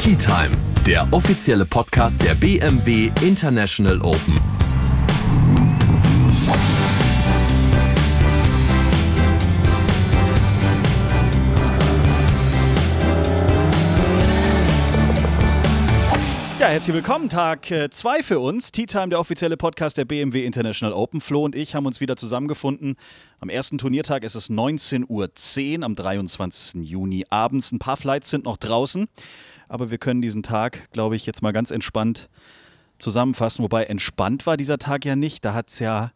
Tea Time, der offizielle Podcast der BMW International Open. Ja, herzlich willkommen. Tag 2 äh, für uns. Tea Time, der offizielle Podcast der BMW International Open. Flo und ich haben uns wieder zusammengefunden. Am ersten Turniertag ist es 19.10 Uhr am 23. Juni abends. Ein paar Flights sind noch draußen, aber wir können diesen Tag, glaube ich, jetzt mal ganz entspannt zusammenfassen. Wobei entspannt war dieser Tag ja nicht. Da hat es ja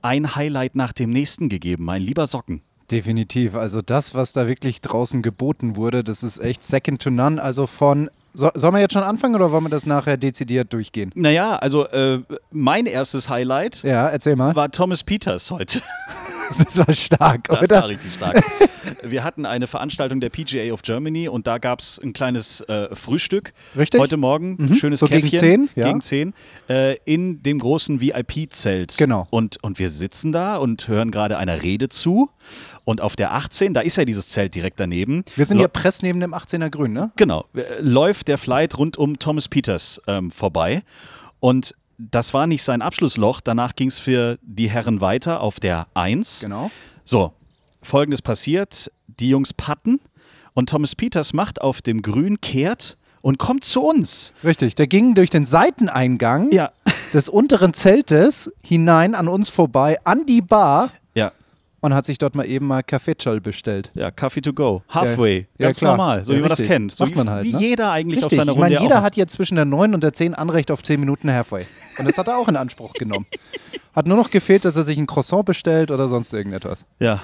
ein Highlight nach dem nächsten gegeben. Mein lieber Socken. Definitiv. Also das, was da wirklich draußen geboten wurde, das ist echt second to none. Also von so, sollen wir jetzt schon anfangen oder wollen wir das nachher dezidiert durchgehen? Naja, also äh, mein erstes Highlight ja, erzähl mal. war Thomas Peters heute. Das war stark, das oder? Das war richtig stark. Wir hatten eine Veranstaltung der PGA of Germany und da gab es ein kleines äh, Frühstück. Richtig. Heute Morgen, mhm. schönes so Käffchen. Gegen 10? Ja. Gegen 10. Äh, in dem großen VIP-Zelt. Genau. Und, und wir sitzen da und hören gerade einer Rede zu. Und auf der 18, da ist ja dieses Zelt direkt daneben. Wir sind ja press neben dem 18er Grün, ne? Genau. Läuft der Flight rund um Thomas Peters ähm, vorbei. Und das war nicht sein Abschlussloch. Danach ging es für die Herren weiter auf der 1. Genau. So, folgendes passiert: Die Jungs patten und Thomas Peters macht auf dem Grün, kehrt und kommt zu uns. Richtig, der ging durch den Seiteneingang ja. des unteren Zeltes hinein an uns vorbei, an die Bar. Und hat sich dort mal eben mal Kaffeecholl bestellt. Ja, Kaffee to go. Halfway. Ja, Ganz ja, normal, so ja, wie man das kennt. So Macht man halt, wie ne? jeder eigentlich richtig. auf seiner Runde. Ich meine, jeder hat jetzt zwischen der 9 und der 10 Anrecht auf 10 Minuten Halfway. Und das hat er auch in Anspruch genommen. Hat nur noch gefehlt, dass er sich ein Croissant bestellt oder sonst irgendetwas. Ja.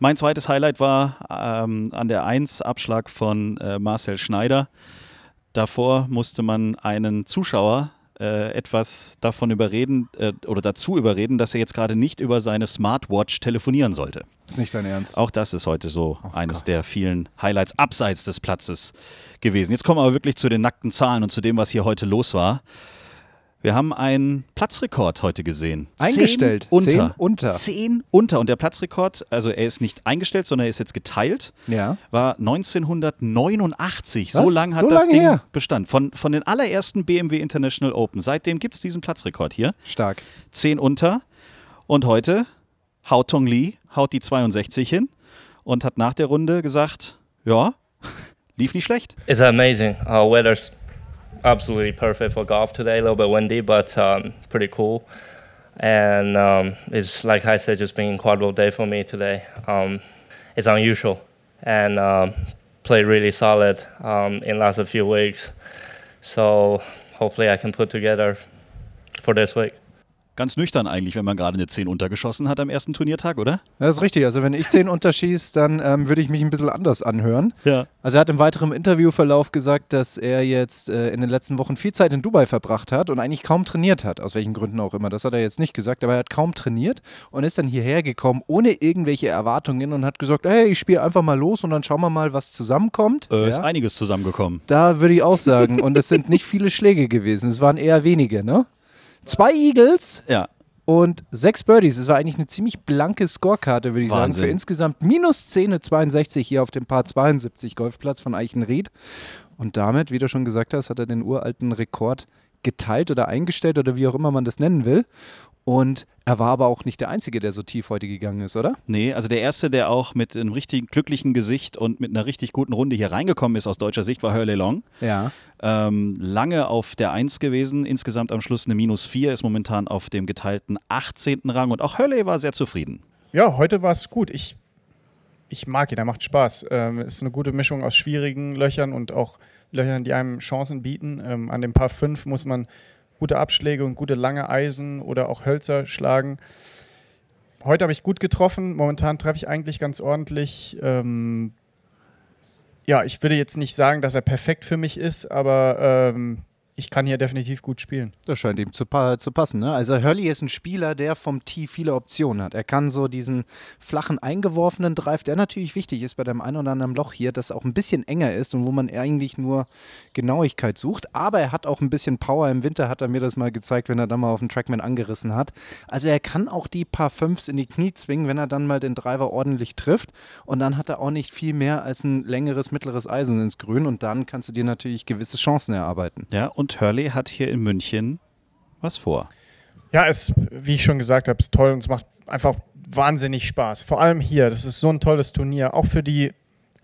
Mein zweites Highlight war ähm, an der 1 Abschlag von äh, Marcel Schneider. Davor musste man einen Zuschauer äh, etwas davon überreden äh, oder dazu überreden, dass er jetzt gerade nicht über seine Smartwatch telefonieren sollte. Das ist nicht dein Ernst. Auch das ist heute so oh eines Gott. der vielen Highlights abseits des Platzes gewesen. Jetzt kommen wir aber wirklich zu den nackten Zahlen und zu dem, was hier heute los war. Wir haben einen Platzrekord heute gesehen. Eingestellt. Zehn unter. Zehn unter. Zehn unter. Und der Platzrekord, also er ist nicht eingestellt, sondern er ist jetzt geteilt, ja. war 1989. Was? So lange hat so das lang Ding her? Bestand. Von, von den allerersten BMW International Open. Seitdem gibt es diesen Platzrekord hier. Stark. Zehn unter. Und heute haut Tong Lee, haut die 62 hin und hat nach der Runde gesagt, ja, lief nicht schlecht. It's amazing. Our weather's absolutely perfect for golf today. A little bit windy, but um, pretty cool. And um, it's like I said, just been an incredible day for me today. Um, it's unusual and um, played really solid um, in last few weeks. So hopefully I can put together for this week. Ganz nüchtern eigentlich, wenn man gerade eine 10 untergeschossen hat am ersten Turniertag, oder? Das ist richtig. Also wenn ich 10 unterschieße, dann ähm, würde ich mich ein bisschen anders anhören. Ja. Also er hat im weiteren Interviewverlauf gesagt, dass er jetzt äh, in den letzten Wochen viel Zeit in Dubai verbracht hat und eigentlich kaum trainiert hat, aus welchen Gründen auch immer. Das hat er jetzt nicht gesagt, aber er hat kaum trainiert und ist dann hierher gekommen ohne irgendwelche Erwartungen und hat gesagt, hey, ich spiele einfach mal los und dann schauen wir mal, was zusammenkommt. Äh, ja. Ist einiges zusammengekommen. Da würde ich auch sagen. und es sind nicht viele Schläge gewesen. Es waren eher wenige, ne? Zwei Eagles. Ja und sechs Birdies. Es war eigentlich eine ziemlich blanke Scorekarte, würde ich Wahnsinn. sagen, für insgesamt minus 10, 62 hier auf dem Paar 72 Golfplatz von Eichenried. Und damit, wie du schon gesagt hast, hat er den uralten Rekord geteilt oder eingestellt oder wie auch immer man das nennen will. Und er war aber auch nicht der Einzige, der so tief heute gegangen ist, oder? Nee, also der Erste, der auch mit einem richtig glücklichen Gesicht und mit einer richtig guten Runde hier reingekommen ist aus deutscher Sicht, war Hurley Long. Ja. Ähm, lange auf der 1 gewesen, insgesamt am Schluss eine Minus 4, ist momentan auf dem geteilten 18. Rang und auch Hurley war sehr zufrieden. Ja, heute war es gut. Ich, ich mag ihn, er macht Spaß. Ähm, ist eine gute Mischung aus schwierigen Löchern und auch Löchern, die einem Chancen bieten. Ähm, an dem Paar 5 muss man gute Abschläge und gute lange Eisen oder auch Hölzer schlagen. Heute habe ich gut getroffen. Momentan treffe ich eigentlich ganz ordentlich. Ähm, ja, ich würde jetzt nicht sagen, dass er perfekt für mich ist, aber ähm, ich kann hier definitiv gut spielen. Das scheint ihm zu, pa zu passen. Ne? Also Hurley ist ein Spieler, der vom Tee viele Optionen hat. Er kann so diesen flachen eingeworfenen Drive, der natürlich wichtig ist bei dem einen oder anderen Loch hier, das auch ein bisschen enger ist und wo man eigentlich nur Genauigkeit sucht. Aber er hat auch ein bisschen Power. Im Winter hat er mir das mal gezeigt, wenn er dann mal auf den Trackman angerissen hat. Also er kann auch die paar Fünfs in die Knie zwingen, wenn er dann mal den Driver ordentlich trifft. Und dann hat er auch nicht viel mehr als ein längeres, mittleres Eisen ins Grün. Und dann kannst du dir natürlich gewisse Chancen erarbeiten. Ja, und und Hurley hat hier in München was vor. Ja, es, wie ich schon gesagt habe, ist toll und es macht einfach wahnsinnig Spaß. Vor allem hier, das ist so ein tolles Turnier, auch für die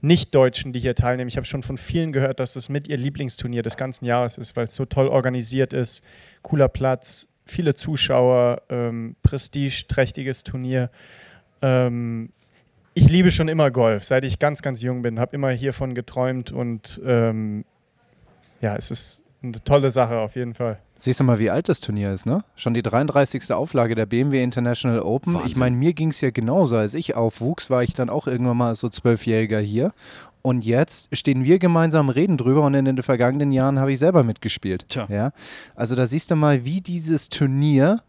Nicht-Deutschen, die hier teilnehmen. Ich habe schon von vielen gehört, dass es mit ihr Lieblingsturnier des ganzen Jahres ist, weil es so toll organisiert ist, cooler Platz, viele Zuschauer, ähm, prestigeträchtiges Turnier. Ähm, ich liebe schon immer Golf, seit ich ganz, ganz jung bin, habe immer hiervon geträumt und ähm, ja, es ist eine tolle Sache auf jeden Fall. Siehst du mal, wie alt das Turnier ist, ne? Schon die 33. Auflage der BMW International Open. Wahnsinn. Ich meine, mir ging es ja genauso. Als ich aufwuchs, war ich dann auch irgendwann mal so Zwölfjähriger hier. Und jetzt stehen wir gemeinsam, reden drüber und in den vergangenen Jahren habe ich selber mitgespielt. Tja. Ja? Also da siehst du mal, wie dieses Turnier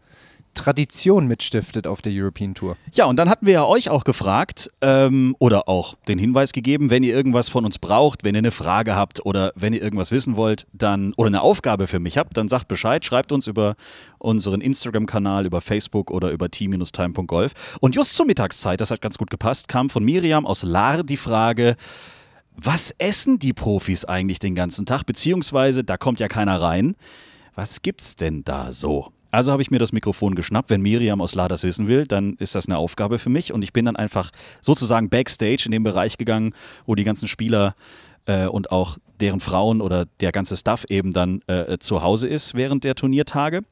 Tradition mitstiftet auf der European Tour. Ja, und dann hatten wir ja euch auch gefragt ähm, oder auch den Hinweis gegeben, wenn ihr irgendwas von uns braucht, wenn ihr eine Frage habt oder wenn ihr irgendwas wissen wollt, dann oder eine Aufgabe für mich habt, dann sagt Bescheid, schreibt uns über unseren Instagram-Kanal, über Facebook oder über t-time.golf. Und just zur Mittagszeit, das hat ganz gut gepasst, kam von Miriam aus Lahr die Frage, was essen die Profis eigentlich den ganzen Tag? Beziehungsweise, da kommt ja keiner rein. Was gibt's denn da so? Also habe ich mir das Mikrofon geschnappt. Wenn Miriam aus La das wissen will, dann ist das eine Aufgabe für mich. Und ich bin dann einfach sozusagen backstage in den Bereich gegangen, wo die ganzen Spieler äh, und auch deren Frauen oder der ganze Staff eben dann äh, zu Hause ist während der Turniertage.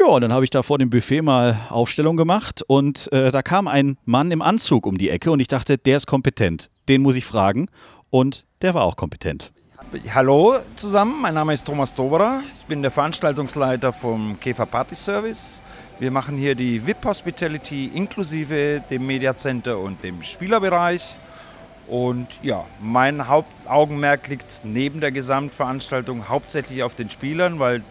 Ja, und dann habe ich da vor dem Buffet mal Aufstellung gemacht und äh, da kam ein Mann im Anzug um die Ecke und ich dachte, der ist kompetent. Den muss ich fragen und der war auch kompetent. Hallo zusammen, mein Name ist Thomas Doberer. Ich bin der Veranstaltungsleiter vom Käfer Party Service. Wir machen hier die VIP Hospitality inklusive dem Media Center und dem Spielerbereich. Und ja, mein Hauptaugenmerk liegt neben der Gesamtveranstaltung hauptsächlich auf den Spielern, weil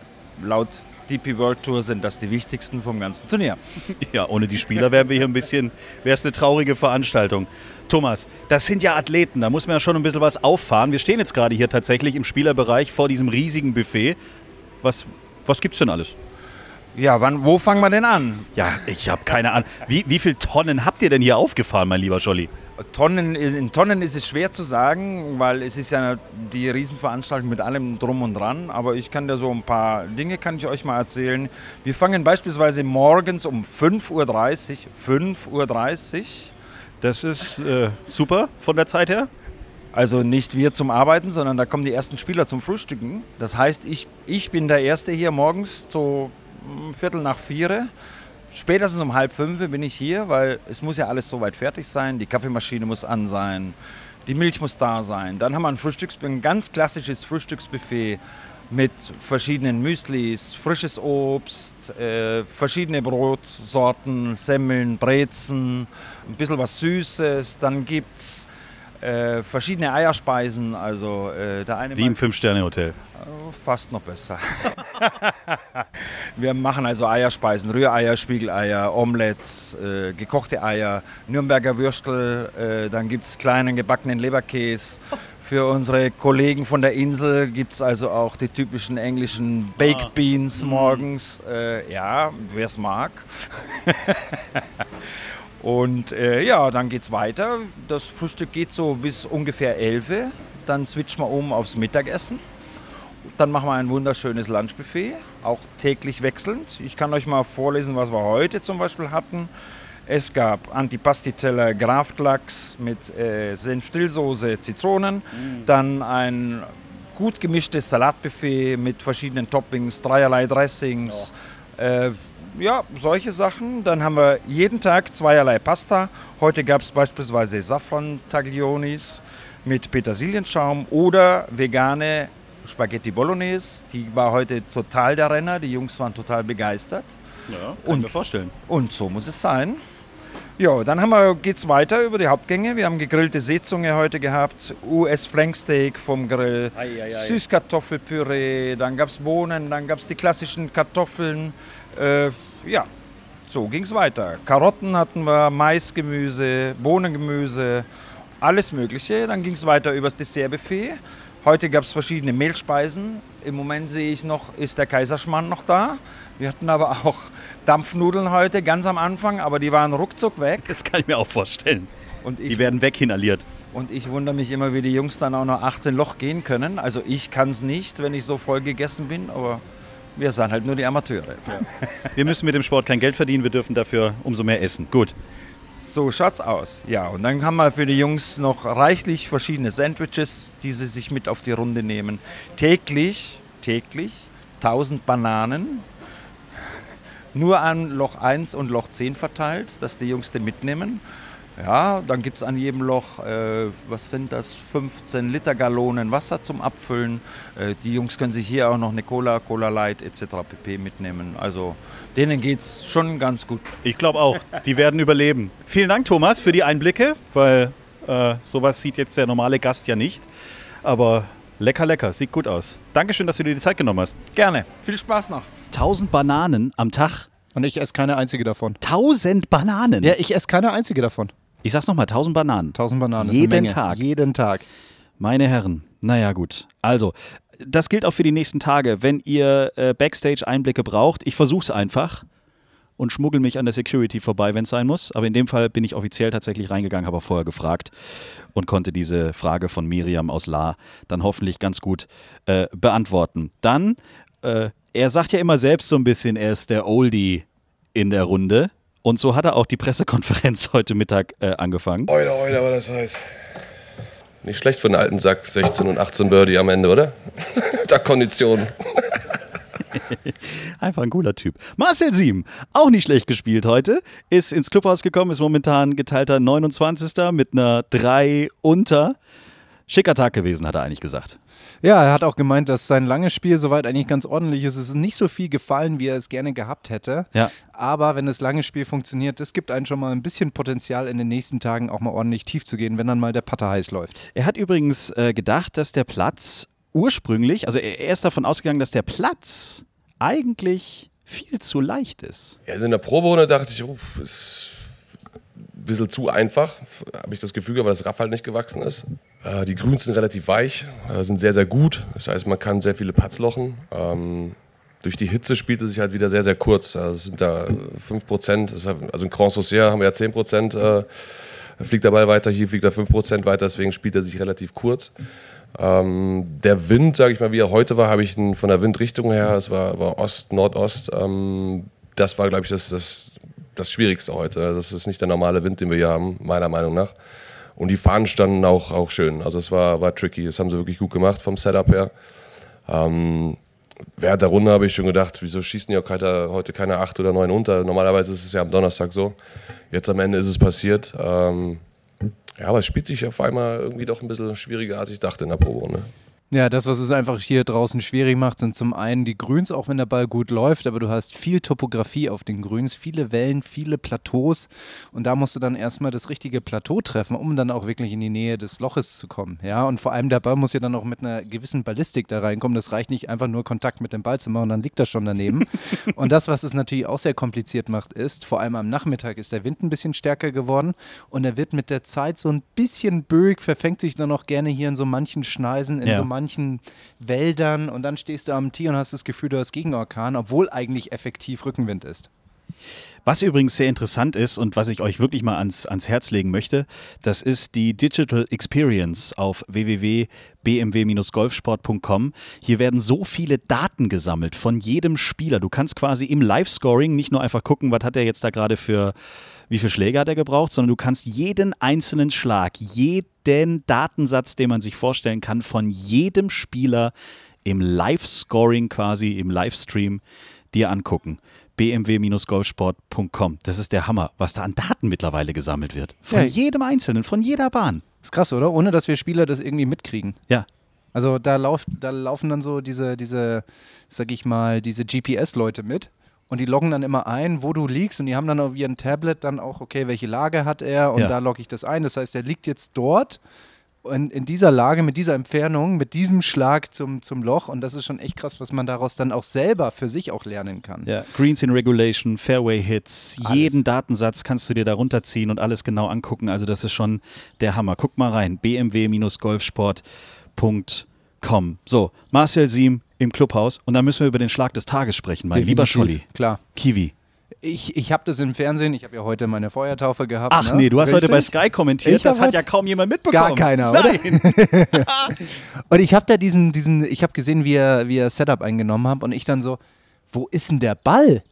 laut DP World Tour sind das die wichtigsten vom ganzen Turnier. Ja, ohne die Spieler wären wir hier ein bisschen, wäre es eine traurige Veranstaltung. Thomas, das sind ja Athleten, da muss man ja schon ein bisschen was auffahren. Wir stehen jetzt gerade hier tatsächlich im Spielerbereich vor diesem riesigen Buffet. Was, was es denn alles? Ja, wann, wo fangen wir denn an? Ja, ich habe keine Ahnung. Wie, wie viele Tonnen habt ihr denn hier aufgefahren, mein lieber Scholli? Tonnen, in Tonnen ist es schwer zu sagen, weil es ist ja die Riesenveranstaltung mit allem drum und dran. Aber ich kann dir so ein paar Dinge kann ich euch mal erzählen. Wir fangen beispielsweise morgens um 5.30 Uhr, 5.30 Uhr. Das ist äh, super von der Zeit her. Also nicht wir zum Arbeiten, sondern da kommen die ersten Spieler zum Frühstücken. Das heißt, ich, ich bin der Erste hier morgens so hm, Viertel nach vier Spätestens um halb fünf bin ich hier, weil es muss ja alles soweit fertig sein. Die Kaffeemaschine muss an sein, die Milch muss da sein. Dann haben wir ein, Frühstücks ein ganz klassisches Frühstücksbuffet mit verschiedenen Müslis, frisches Obst, äh, verschiedene Brotsorten, Semmeln, Brezen, ein bisschen was Süßes. Dann gibt es äh, verschiedene Eierspeisen. Also, äh, der eine Wie im Fünf-Sterne-Hotel. Fast noch besser. wir machen also Eierspeisen, Rühreier, Spiegeleier, Omelettes, äh, gekochte Eier, Nürnberger Würstel, äh, dann gibt es kleinen gebackenen Leberkäse. Für unsere Kollegen von der Insel gibt es also auch die typischen englischen Baked ah. Beans mhm. morgens. Äh, ja, wer es mag. Und äh, ja, dann geht es weiter. Das Frühstück geht so bis ungefähr 11. Dann switchen wir um aufs Mittagessen. Dann machen wir ein wunderschönes Lunchbuffet, auch täglich wechselnd. Ich kann euch mal vorlesen, was wir heute zum Beispiel hatten. Es gab Antipasti-Teller Graftlachs mit äh, Senfdillsoße, Zitronen, mm. dann ein gut gemischtes Salatbuffet mit verschiedenen Toppings, dreierlei Dressings. Oh. Äh, ja, solche Sachen. Dann haben wir jeden Tag zweierlei Pasta. Heute gab es beispielsweise Safran-Taglionis mit Petersilienschaum oder vegane Spaghetti Bolognese. Die war heute total der Renner. Die Jungs waren total begeistert. Ja, kann und, mir vorstellen. Und so muss es sein. Ja, dann haben wir, geht's weiter über die Hauptgänge. Wir haben gegrillte Seezunge heute gehabt, US Flanksteak vom Grill, Süßkartoffelpüree, dann gab es Bohnen, dann gab es die klassischen Kartoffeln. Äh, ja, so ging es weiter. Karotten hatten wir, Maisgemüse, Bohnengemüse, alles Mögliche. Dann ging es weiter übers Dessertbuffet. Heute gab es verschiedene Mehlspeisen. Im Moment sehe ich noch, ist der Kaiserschmarrn noch da. Wir hatten aber auch Dampfnudeln heute, ganz am Anfang, aber die waren ruckzuck weg. Das kann ich mir auch vorstellen. Und ich, Die werden weginhaliert. und ich wundere mich immer, wie die Jungs dann auch noch 18 Loch gehen können. Also ich kann es nicht, wenn ich so voll gegessen bin, aber wir sind halt nur die Amateure. Wir müssen mit dem Sport kein Geld verdienen, wir dürfen dafür umso mehr essen. Gut. So schaut's aus. Ja, und dann haben wir für die Jungs noch reichlich verschiedene Sandwiches, die sie sich mit auf die Runde nehmen. Täglich, täglich 1000 Bananen. Nur an Loch 1 und Loch 10 verteilt, dass die Jungs den mitnehmen. Ja, dann gibt es an jedem Loch, äh, was sind das, 15 Liter Gallonen Wasser zum Abfüllen. Äh, die Jungs können sich hier auch noch eine Cola, Cola Light etc. pp. mitnehmen. Also denen geht's schon ganz gut. Ich glaube auch, die werden überleben. Vielen Dank, Thomas, für die Einblicke, weil äh, sowas sieht jetzt der normale Gast ja nicht. Aber lecker, lecker, sieht gut aus. Dankeschön, dass du dir die Zeit genommen hast. Gerne. Viel Spaß noch. 1000 Bananen am Tag. Und ich esse keine einzige davon. 1000 Bananen? Ja, ich esse keine einzige davon. Ich sag's nochmal, 1000 Bananen. 1000 Bananen. ist Jeden. Tag. Jeden Tag. Meine Herren, naja gut. Also, das gilt auch für die nächsten Tage. Wenn ihr äh, Backstage-Einblicke braucht, ich versuch's einfach und schmuggel mich an der Security vorbei, wenn es sein muss. Aber in dem Fall bin ich offiziell tatsächlich reingegangen, habe vorher gefragt und konnte diese Frage von Miriam aus La dann hoffentlich ganz gut äh, beantworten. Dann, äh, er sagt ja immer selbst so ein bisschen, er ist der Oldie in der Runde. Und so hat er auch die Pressekonferenz heute Mittag äh, angefangen. Oida, oida, war das heiß. Nicht schlecht für einen alten Sack, 16 und 18 Birdie am Ende, oder? da Konditionen. Einfach ein cooler Typ. Marcel Sieben, auch nicht schlecht gespielt heute, ist ins Clubhaus gekommen, ist momentan geteilter 29. mit einer 3 unter. Schicker Tag gewesen, hat er eigentlich gesagt. Ja, er hat auch gemeint, dass sein langes Spiel soweit eigentlich ganz ordentlich ist. Es ist nicht so viel gefallen, wie er es gerne gehabt hätte. Ja. Aber wenn das lange Spiel funktioniert, das gibt einen schon mal ein bisschen Potenzial, in den nächsten Tagen auch mal ordentlich tief zu gehen, wenn dann mal der Putter heiß läuft. Er hat übrigens äh, gedacht, dass der Platz ursprünglich, also er, er ist davon ausgegangen, dass der Platz eigentlich viel zu leicht ist. Ja, also in der Proberunde dachte ich, uff, ist ein bisschen zu einfach, habe ich das Gefühl, weil das Raff halt nicht gewachsen ist. Äh, die Grüns sind relativ weich, äh, sind sehr, sehr gut. Das heißt, man kann sehr viele Putts lochen. Ähm, durch die Hitze spielt es sich halt wieder sehr, sehr kurz. Es sind da 5%, das ist halt- also in Grand Saucier haben wir ja 10%, äh, da fliegt Ball weiter, hier fliegt er 5% weiter, deswegen spielt er sich relativ kurz. Ähm, der Wind, sage ich mal, wie er heute war, habe ich ihn von der Windrichtung her, es war, war Ost, Nordost, ähm, das war, glaube ich, das, das, das Schwierigste heute. Das ist nicht der normale Wind, den wir hier haben, meiner Meinung nach. Und die Fahnen standen auch, auch schön. Also es war, war tricky, das haben sie wirklich gut gemacht vom Setup her. Ähm, während der Runde habe ich schon gedacht, wieso schießen ja keiner, heute keine 8 oder 9 unter? Normalerweise ist es ja am Donnerstag so. Jetzt am Ende ist es passiert. Ähm, ja, aber es spielt sich auf einmal irgendwie doch ein bisschen schwieriger, als ich dachte in der Proberunde. Ja, das, was es einfach hier draußen schwierig macht, sind zum einen die Grüns, auch wenn der Ball gut läuft, aber du hast viel Topografie auf den Grüns, viele Wellen, viele Plateaus und da musst du dann erstmal das richtige Plateau treffen, um dann auch wirklich in die Nähe des Loches zu kommen. Ja, und vor allem der Ball muss ja dann auch mit einer gewissen Ballistik da reinkommen. Das reicht nicht einfach nur Kontakt mit dem Ball zu machen, dann liegt er schon daneben. und das, was es natürlich auch sehr kompliziert macht, ist, vor allem am Nachmittag ist der Wind ein bisschen stärker geworden und er wird mit der Zeit so ein bisschen böig, verfängt sich dann auch gerne hier in so manchen Schneisen, in Ja. so manchen Wäldern und dann stehst du am Tee und hast das Gefühl, du hast Gegenorkan, obwohl eigentlich effektiv Rückenwind ist. Was übrigens sehr interessant ist und was ich euch wirklich mal ans, ans Herz legen möchte, das ist die Digital Experience auf www.bmw-golfsport.com. Hier werden so viele Daten gesammelt von jedem Spieler. Du kannst quasi im Live-Scoring nicht nur einfach gucken, was hat er jetzt da gerade für, wie viele Schläge hat er gebraucht, sondern du kannst jeden einzelnen Schlag, jeden Datensatz, den man sich vorstellen kann, von jedem Spieler im Live-Scoring quasi, im Livestream dir angucken. bmw-golfsport.com. Das ist der Hammer, was da an Daten mittlerweile gesammelt wird. Von Ja. jedem Einzelnen, von jeder Bahn. Ist krass, oder? Ohne dass wir Spieler das irgendwie mitkriegen. Ja. Also da, lauf, da laufen dann so diese, diese, sag ich mal, diese GPS-Leute mit und die loggen dann immer ein, wo du liegst und die haben dann auf ihrem Tablet dann auch, okay, welche Lage hat er und Ja. da logge ich das ein. Das heißt, er liegt jetzt dort in, in dieser Lage, mit dieser Entfernung, mit diesem Schlag zum, zum Loch und das ist schon echt krass, was man daraus dann auch selber für sich auch lernen kann. Ja, Greens in Regulation, Fairway Hits, Alles. jeden Datensatz kannst du dir da runterziehen und alles genau angucken. Also das ist schon der Hammer. Guck mal rein, bmw-golfsport.com. So, Marcel Siem im Clubhaus und dann müssen wir über den Schlag des Tages sprechen, mein lieber Definitiv, Scholli. Klar. Kiwi. Ich, ich habe das im Fernsehen, ich habe ja heute meine Feuertaufe gehabt. Ach ne? nee, du hast heute bei Richtig? Sky kommentiert, Ich das hat ja kaum jemand mitbekommen. Gar keiner, oder? Nein. Und ich habe da diesen, diesen, ich habe gesehen, wie er, wie er Setup eingenommen hat und ich dann so, wo ist denn der Ball?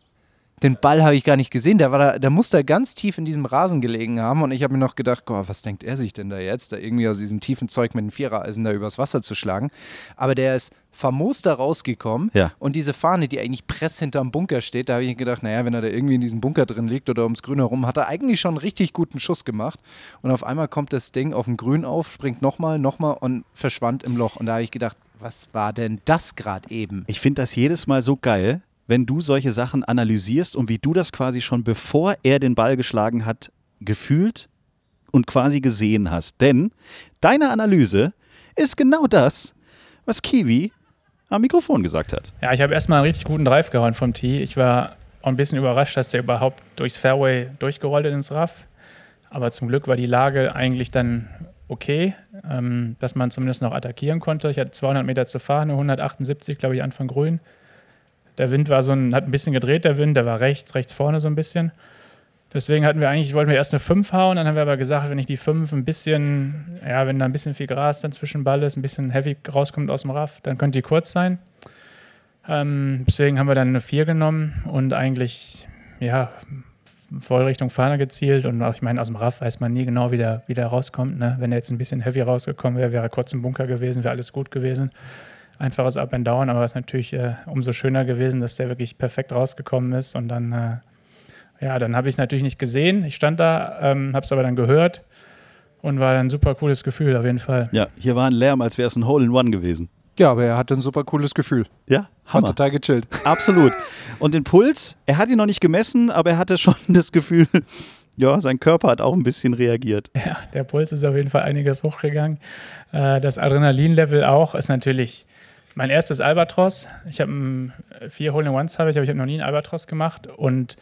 Den Ball habe ich gar nicht gesehen. Der, war da, der muss da ganz tief in diesem Rasen gelegen haben. Und ich habe mir noch gedacht, Gott, was denkt er sich denn da jetzt, da irgendwie aus diesem tiefen Zeug mit dem Vierereisen da übers Wasser zu schlagen. Aber der ist famos da rausgekommen. Ja. Und diese Fahne, die eigentlich press hinterm Bunker steht, da habe ich gedacht, naja, wenn er da irgendwie in diesem Bunker drin liegt oder ums Grün herum, hat er eigentlich schon einen richtig guten Schuss gemacht. Und auf einmal kommt das Ding auf dem Grün auf, springt nochmal, nochmal und verschwand im Loch. Und da habe ich gedacht, was war denn das gerade eben? Ich finde das jedes Mal so geil, wenn du solche Sachen analysierst und wie du das quasi schon bevor er den Ball geschlagen hat, gefühlt und quasi gesehen hast. Denn deine Analyse ist genau das, was Kiwi am Mikrofon gesagt hat. Ja, ich habe erstmal einen richtig guten Drive gehauen vom Tee. Ich war auch ein bisschen überrascht, dass der überhaupt durchs Fairway durchgerollt ist ins Raff. Aber zum Glück war die Lage eigentlich dann okay, ähm, dass man zumindest noch attackieren konnte. Ich hatte 200 Meter zu fahren, nur 178, glaube ich, Anfang grün. Der Wind war so ein, hat ein bisschen gedreht, der Wind, der war rechts, rechts vorne so ein bisschen. Deswegen hatten wir eigentlich, wollten wir erst eine 5 hauen, dann haben wir aber gesagt, wenn ich die 5 ein bisschen, ja, wenn da ein bisschen viel Gras dann zwischen Ball ist, ein bisschen heavy rauskommt aus dem Raff, dann könnte die kurz sein. Ähm, deswegen haben wir dann eine 4 genommen und eigentlich, ja, voll Richtung Fahne gezielt. Und ich meine, aus dem Raff weiß man nie genau, wie der, wie der rauskommt. Ne? Wenn er jetzt ein bisschen heavy rausgekommen wäre, wäre er kurz im Bunker gewesen, wäre alles gut gewesen. Einfaches Up and Down, aber es ist natürlich äh, umso schöner gewesen, dass der wirklich perfekt rausgekommen ist. Und dann, äh, ja, dann habe ich es natürlich nicht gesehen. Ich stand da, ähm, habe es aber dann gehört und war dann ein super cooles Gefühl auf jeden Fall. Ja, hier war ein Lärm, als wäre es ein Hole in One gewesen. Ja, aber er hatte ein super cooles Gefühl. Ja, War Hammer. total gechillt. Absolut. Und den Puls, er hat ihn noch nicht gemessen, aber er hatte schon das Gefühl, ja, sein Körper hat auch ein bisschen reagiert. Ja, der Puls ist auf jeden Fall einiges hochgegangen. Äh, das Adrenalinlevel auch ist natürlich mein erstes Albatros. Ich habe vier Hole-in-Ones habe ich, aber ich habe noch nie einen Albatros gemacht. Und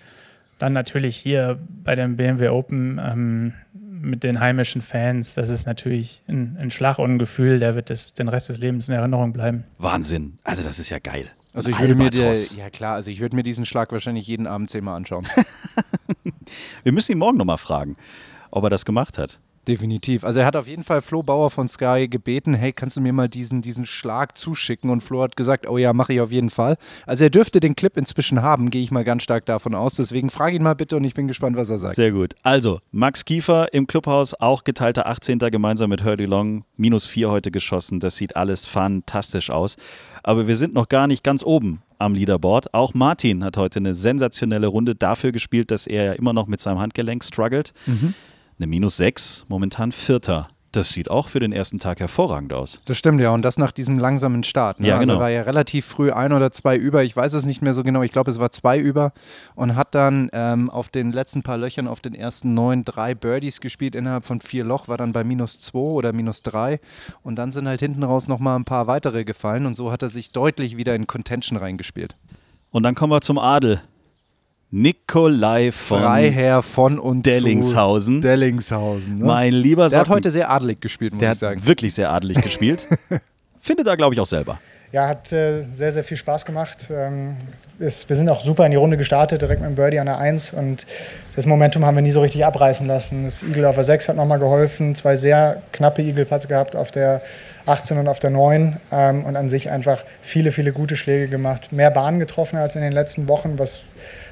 dann natürlich hier bei dem BMW Open ähm, mit den heimischen Fans. Das ist natürlich ein, ein Schlag und ein Gefühl, der wird das, den Rest des Lebens in Erinnerung bleiben. Wahnsinn. Also das ist ja geil. Also ich würde mir, der, Albatros. ja klar, also ich würde mir diesen Schlag wahrscheinlich jeden Abend zehnmal anschauen. Wir müssen ihn morgen nochmal fragen, ob er das gemacht hat. Definitiv. Also er hat auf jeden Fall Flo Bauer von Sky gebeten, hey, kannst du mir mal diesen, diesen Schlag zuschicken? Und Flo hat gesagt, oh ja, mache ich auf jeden Fall. Also er dürfte den Clip inzwischen haben, gehe ich mal ganz stark davon aus. Deswegen frage ihn mal bitte und ich bin gespannt, was er sagt. Sehr gut. Also, Max Kiefer im Clubhaus, auch geteilter 18. gemeinsam mit Hurley Long. Minus 4 heute geschossen. Das sieht alles fantastisch aus. Aber wir sind noch gar nicht ganz oben am Leaderboard. Auch Martin hat heute eine sensationelle Runde dafür gespielt, dass er ja immer noch mit seinem Handgelenk struggelt. Eine Minus 6, momentan Vierter. Das sieht auch für den ersten Tag hervorragend aus. Das stimmt ja, und das nach diesem langsamen Start. Ne? Ja, Also genau. er war ja relativ früh ein oder zwei über, ich weiß es nicht mehr so genau, ich glaube, es war zwei über und hat dann ähm, auf den letzten paar Löchern auf den ersten neun drei Birdies gespielt innerhalb von vier Loch, war dann bei minus zwei oder minus drei und dann sind halt hinten raus nochmal ein paar weitere gefallen und so hat er sich deutlich wieder in Contention reingespielt. Und dann kommen wir zum Adel. Nikolai von Freiherr von und Dellingshausen. Dellingshausen. Ne? Mein lieber Der hat Socken. heute sehr adelig gespielt, muss Der ich hat sagen. wirklich sehr adelig gespielt. Findet er, glaube ich, auch selber. Ja, hat äh, sehr, sehr viel Spaß gemacht. Ähm, ist, wir sind auch super in die Runde gestartet, direkt mit dem Birdie an der 1 und das Momentum haben wir nie so richtig abreißen lassen. Das Eagle auf der 6 hat nochmal geholfen, zwei sehr knappe Eagle-Putts gehabt auf der 18 und auf der 9 ähm, und an sich einfach viele, viele gute Schläge gemacht. Mehr Bahnen getroffen als in den letzten Wochen, was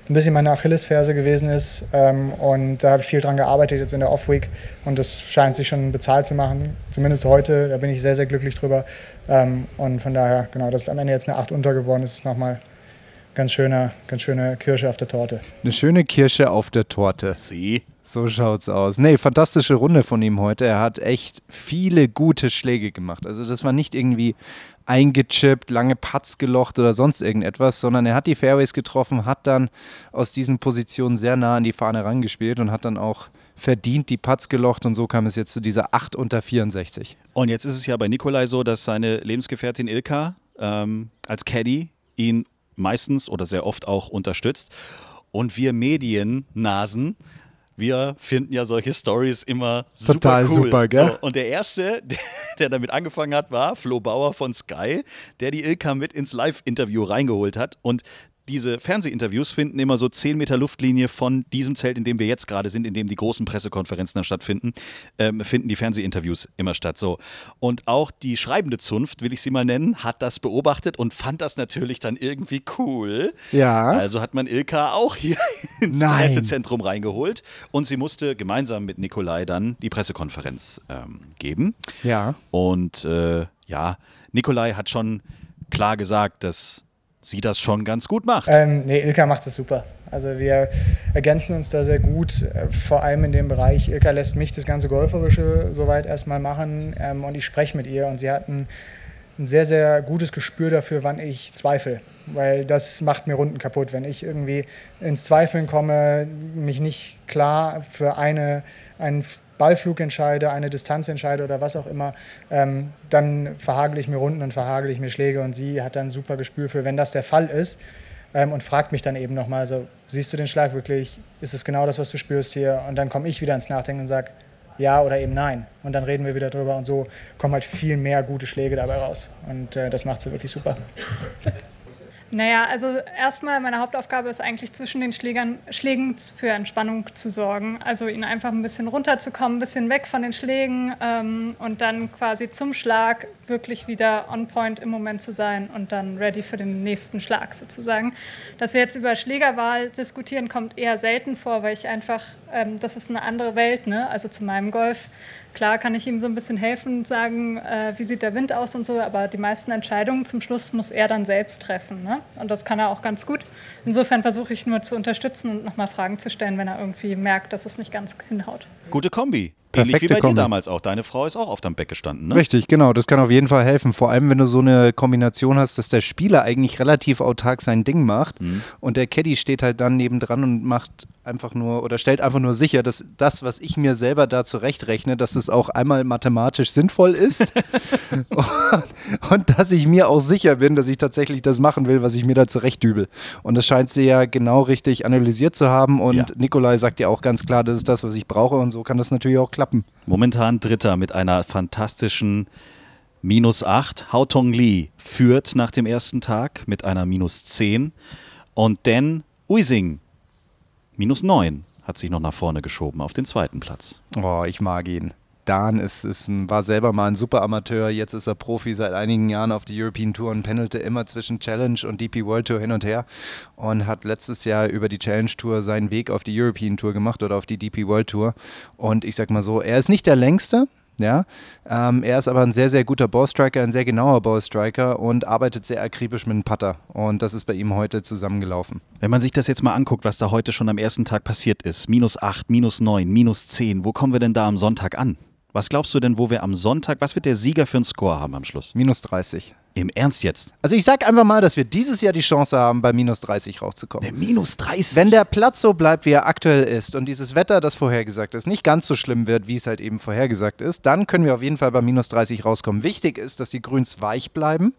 ein bisschen meine Achillesferse gewesen ist. Ähm, und da habe ich viel dran gearbeitet jetzt in der Off-Week. Und das scheint sich schon bezahlt zu machen. Zumindest heute, da bin ich sehr, sehr glücklich drüber. Ähm, und von daher, genau, dass es am Ende jetzt eine 8 unter geworden ist, ist nochmal ganz, schöner, ganz schöne Kirsche auf der Torte. Eine schöne Kirsche auf der Torte. Sie. So schaut's aus. Nee, fantastische Runde von ihm heute. Er hat echt viele gute Schläge gemacht. Also das war nicht irgendwie eingechippt, lange Putts gelocht oder sonst irgendetwas, sondern er hat die Fairways getroffen, hat dann aus diesen Positionen sehr nah an die Fahne rangespielt und hat dann auch verdient die Putts gelocht und so kam es jetzt zu dieser 8 unter 64. Und jetzt ist es ja bei Nikolai so, dass seine Lebensgefährtin Ilka ähm, als Caddy ihn meistens oder sehr oft auch unterstützt. Und wir Mediennasen, wir finden ja solche Stories immer super Total cool. super, gell? So, und der erste, der, der damit angefangen hat, war Flo Bauer von Sky, der die Ilka mit ins Live-Interview reingeholt hat. Und diese Fernsehinterviews finden immer so 10 Meter Luftlinie von diesem Zelt, in dem wir jetzt gerade sind, in dem die großen Pressekonferenzen dann stattfinden, ähm, finden die Fernsehinterviews immer statt. So. Und auch die schreibende Zunft, will ich sie mal nennen, hat das beobachtet und fand das natürlich dann irgendwie cool. Ja. Also hat man Ilka auch hier ins Nein. Pressezentrum reingeholt und sie musste gemeinsam mit Nikolai dann die Pressekonferenz ähm, geben. Ja. Und äh, ja, Nikolai hat schon klar gesagt, dass sie das schon ganz gut macht. Ähm, nee, Ilka macht das super. Also wir ergänzen uns da sehr gut, äh, vor allem in dem Bereich. Ilka lässt mich das ganze Golferische soweit erstmal machen ähm, und ich spreche mit ihr und sie hat ein, ein sehr, sehr gutes Gespür dafür, wann ich zweifle. Weil das macht mir Runden kaputt. Wenn ich irgendwie ins Zweifeln komme, mich nicht klar für eine, einen Ballflug entscheide, eine Distanz entscheide oder was auch immer, ähm, dann verhagel ich mir Runden und verhagel ich mir Schläge und sie hat dann ein super Gespür für, wenn das der Fall ist ähm, und fragt mich dann eben nochmal so, siehst du den Schlag wirklich, ist es genau das, was du spürst hier? Und dann komme ich wieder ins Nachdenken und sage, ja oder eben nein. Und dann reden wir wieder drüber und so kommen halt viel mehr gute Schläge dabei raus. Und äh, das macht sie wirklich super. Naja, also erstmal meine Hauptaufgabe ist eigentlich zwischen den Schlägern, Schlägen für Entspannung zu sorgen. Also ihn einfach ein bisschen runterzukommen, ein bisschen weg von den Schlägen ähm, und dann quasi zum Schlag wirklich wieder on point im Moment zu sein und dann ready für den nächsten Schlag sozusagen. Dass wir jetzt über Schlägerwahl diskutieren, kommt eher selten vor, weil ich einfach, ähm, das ist eine andere Welt, ne? Also zu meinem Golf Klar kann ich ihm so ein bisschen helfen und sagen, äh, wie sieht der Wind aus und so, aber die meisten Entscheidungen zum Schluss muss er dann selbst treffen. Ne? Und das kann er auch ganz gut. Insofern versuche ich nur zu unterstützen und nochmal Fragen zu stellen, wenn er irgendwie merkt, dass es nicht ganz hinhaut. Gute Kombi. Ähnlich wie Perfekte bei Kombi. dir damals auch. Deine Frau ist auch auf deinem Back gestanden, ne? Richtig, genau. Das kann auf jeden Fall helfen. Vor allem, wenn du so eine Kombination hast, dass der Spieler eigentlich relativ autark sein Ding macht und der Caddy steht halt dann nebendran und macht einfach nur oder stellt einfach nur sicher, dass das, was ich mir selber da zurechtrechne, dass es auch einmal mathematisch sinnvoll ist und, und dass ich mir auch sicher bin, dass ich tatsächlich das machen will, was ich mir da zurechtdübel. Und das scheint sie ja genau richtig analysiert zu haben und Ja. Nikolai sagt ja auch ganz klar, das ist das, was ich brauche und so kann das natürlich auch klappen. Momentan Dritter mit einer fantastischen Minus 8. Hao Tong Lee führt nach dem ersten Tag mit einer Minus 10. Und Dan Uising, Minus 9, hat sich noch nach vorne geschoben auf den zweiten Platz. Oh, ich mag ihn. Dan ist, ist ein, war selber mal ein super Amateur, jetzt ist er Profi seit einigen Jahren auf der European Tour und pendelte immer zwischen Challenge und DP World Tour hin und her und hat letztes Jahr über die Challenge Tour seinen Weg auf die European Tour gemacht oder auf die DP World Tour. Und ich sag mal so, er ist nicht der längste, ja. Ähm, er ist aber ein sehr, sehr guter Ballstriker, ein sehr genauer Ballstriker und arbeitet sehr akribisch mit einem Putter. Und das ist bei ihm heute zusammengelaufen. Wenn man sich das jetzt mal anguckt, was da heute schon am ersten Tag passiert ist, minus 8, minus 9, minus 10, wo kommen wir denn da am Sonntag an? Was glaubst du denn, wo wir am Sonntag, was wird der Sieger für einen Score haben am Schluss? Minus 30. Im Ernst jetzt? Also ich sag einfach mal, dass wir dieses Jahr die Chance haben, bei minus 30 rauszukommen. Der minus 30? Wenn der Platz so bleibt, wie er aktuell ist und dieses Wetter, das vorhergesagt ist, nicht ganz so schlimm wird, wie es halt eben vorhergesagt ist, dann können wir auf jeden Fall bei minus 30 rauskommen. Wichtig ist, dass die Grüns weich bleiben,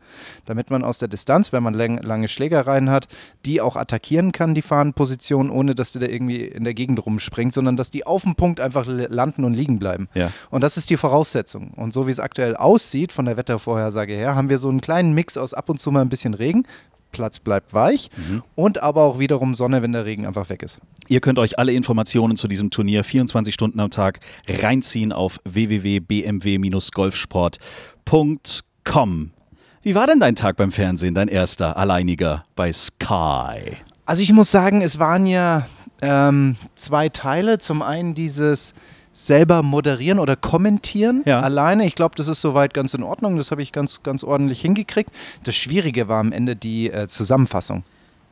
damit man aus der Distanz, wenn man lang, lange Schlägereien hat, die auch attackieren kann, die Fahnenposition, ohne dass die da irgendwie in der Gegend rumspringt, sondern dass die auf dem Punkt einfach landen und liegen bleiben. Ja. Und das ist die Voraussetzung. Und so wie es aktuell aussieht, von der Wettervorhersage her, haben wir so einen kleinen Mix aus ab und zu mal ein bisschen Regen. Platz bleibt weich und aber auch wiederum Sonne, wenn der Regen einfach weg ist. Ihr könnt euch alle Informationen zu diesem Turnier 24 Stunden am Tag reinziehen auf www.bmw-golfsport.com. Wie war denn dein Tag beim Fernsehen, dein erster, alleiniger bei Sky? Also ich muss sagen, es waren ja ähm, zwei Teile. Zum einen dieses selber moderieren oder kommentieren Ja. alleine. Ich glaube, das ist soweit ganz in Ordnung. Das habe ich ganz, ganz ordentlich hingekriegt. Das Schwierige war am Ende die äh, Zusammenfassung.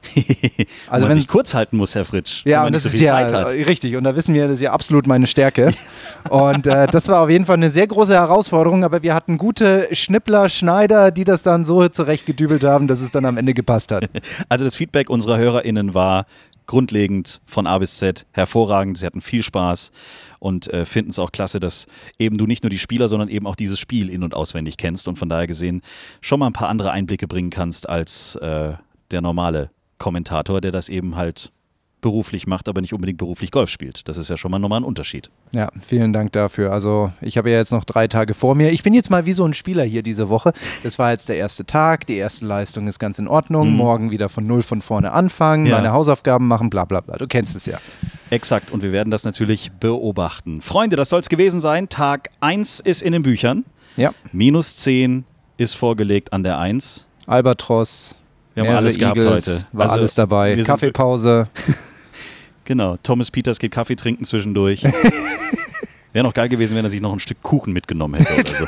also wenn sich kurz halten muss, Herr Fritsch. Ja, und das so ist ja richtig. Und da wissen wir, das ist ja absolut meine Stärke. und äh, das war auf jeden Fall eine sehr große Herausforderung, aber wir hatten gute Schnippler, Schneider, die das dann so zurechtgedübelt haben, dass es dann am Ende gepasst hat. Also das Feedback unserer HörerInnen war grundlegend von A bis Z hervorragend. Sie hatten viel Spaß und äh, finden es auch klasse, dass eben du nicht nur die Spieler, sondern eben auch dieses Spiel in- und auswendig kennst und von daher gesehen schon mal ein paar andere Einblicke bringen kannst als äh, der normale Kommentator, der das eben halt beruflich macht, aber nicht unbedingt beruflich Golf spielt. Das ist ja schon mal nochmal ein Unterschied. Ja, vielen Dank dafür. Also ich habe ja jetzt noch drei Tage vor mir. Ich bin jetzt mal wie so ein Spieler hier diese Woche. Das war jetzt der erste Tag, die erste Leistung ist ganz in Ordnung. Mhm. Morgen wieder von null von vorne anfangen, ja. meine Hausaufgaben machen, bla bla bla. Du kennst es ja. Exakt, und wir werden das natürlich beobachten. Freunde, das soll es gewesen sein. Tag 1 ist in den Büchern. Ja. Minus 10 ist vorgelegt an der 1. Albatros, wir haben alles gehabt Eagles, heute. War also, alles dabei. Kaffeepause. genau. Thomas Peters geht Kaffee trinken zwischendurch. Wäre noch geil gewesen, wenn er sich noch ein Stück Kuchen mitgenommen hätte oder so.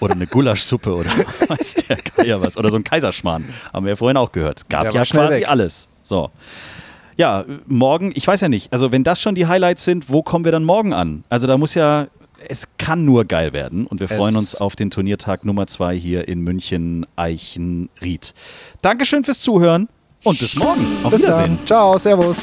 Oder eine Gulaschsuppe oder weiß der Geier was. Oder so ein Kaiserschmarrn. Haben wir ja vorhin auch gehört. Gab ja quasi weg. alles. So. Ja, morgen, ich weiß ja nicht. Also, wenn das schon die Highlights sind, wo kommen wir dann morgen an? Also, da muss ja es kann nur geil werden und wir freuen uns auf den Turniertag Nummer 2 hier in München Eichenried. Dankeschön fürs Zuhören und bis morgen. Auf bis Wiedersehen. Dann. Ciao, Servus.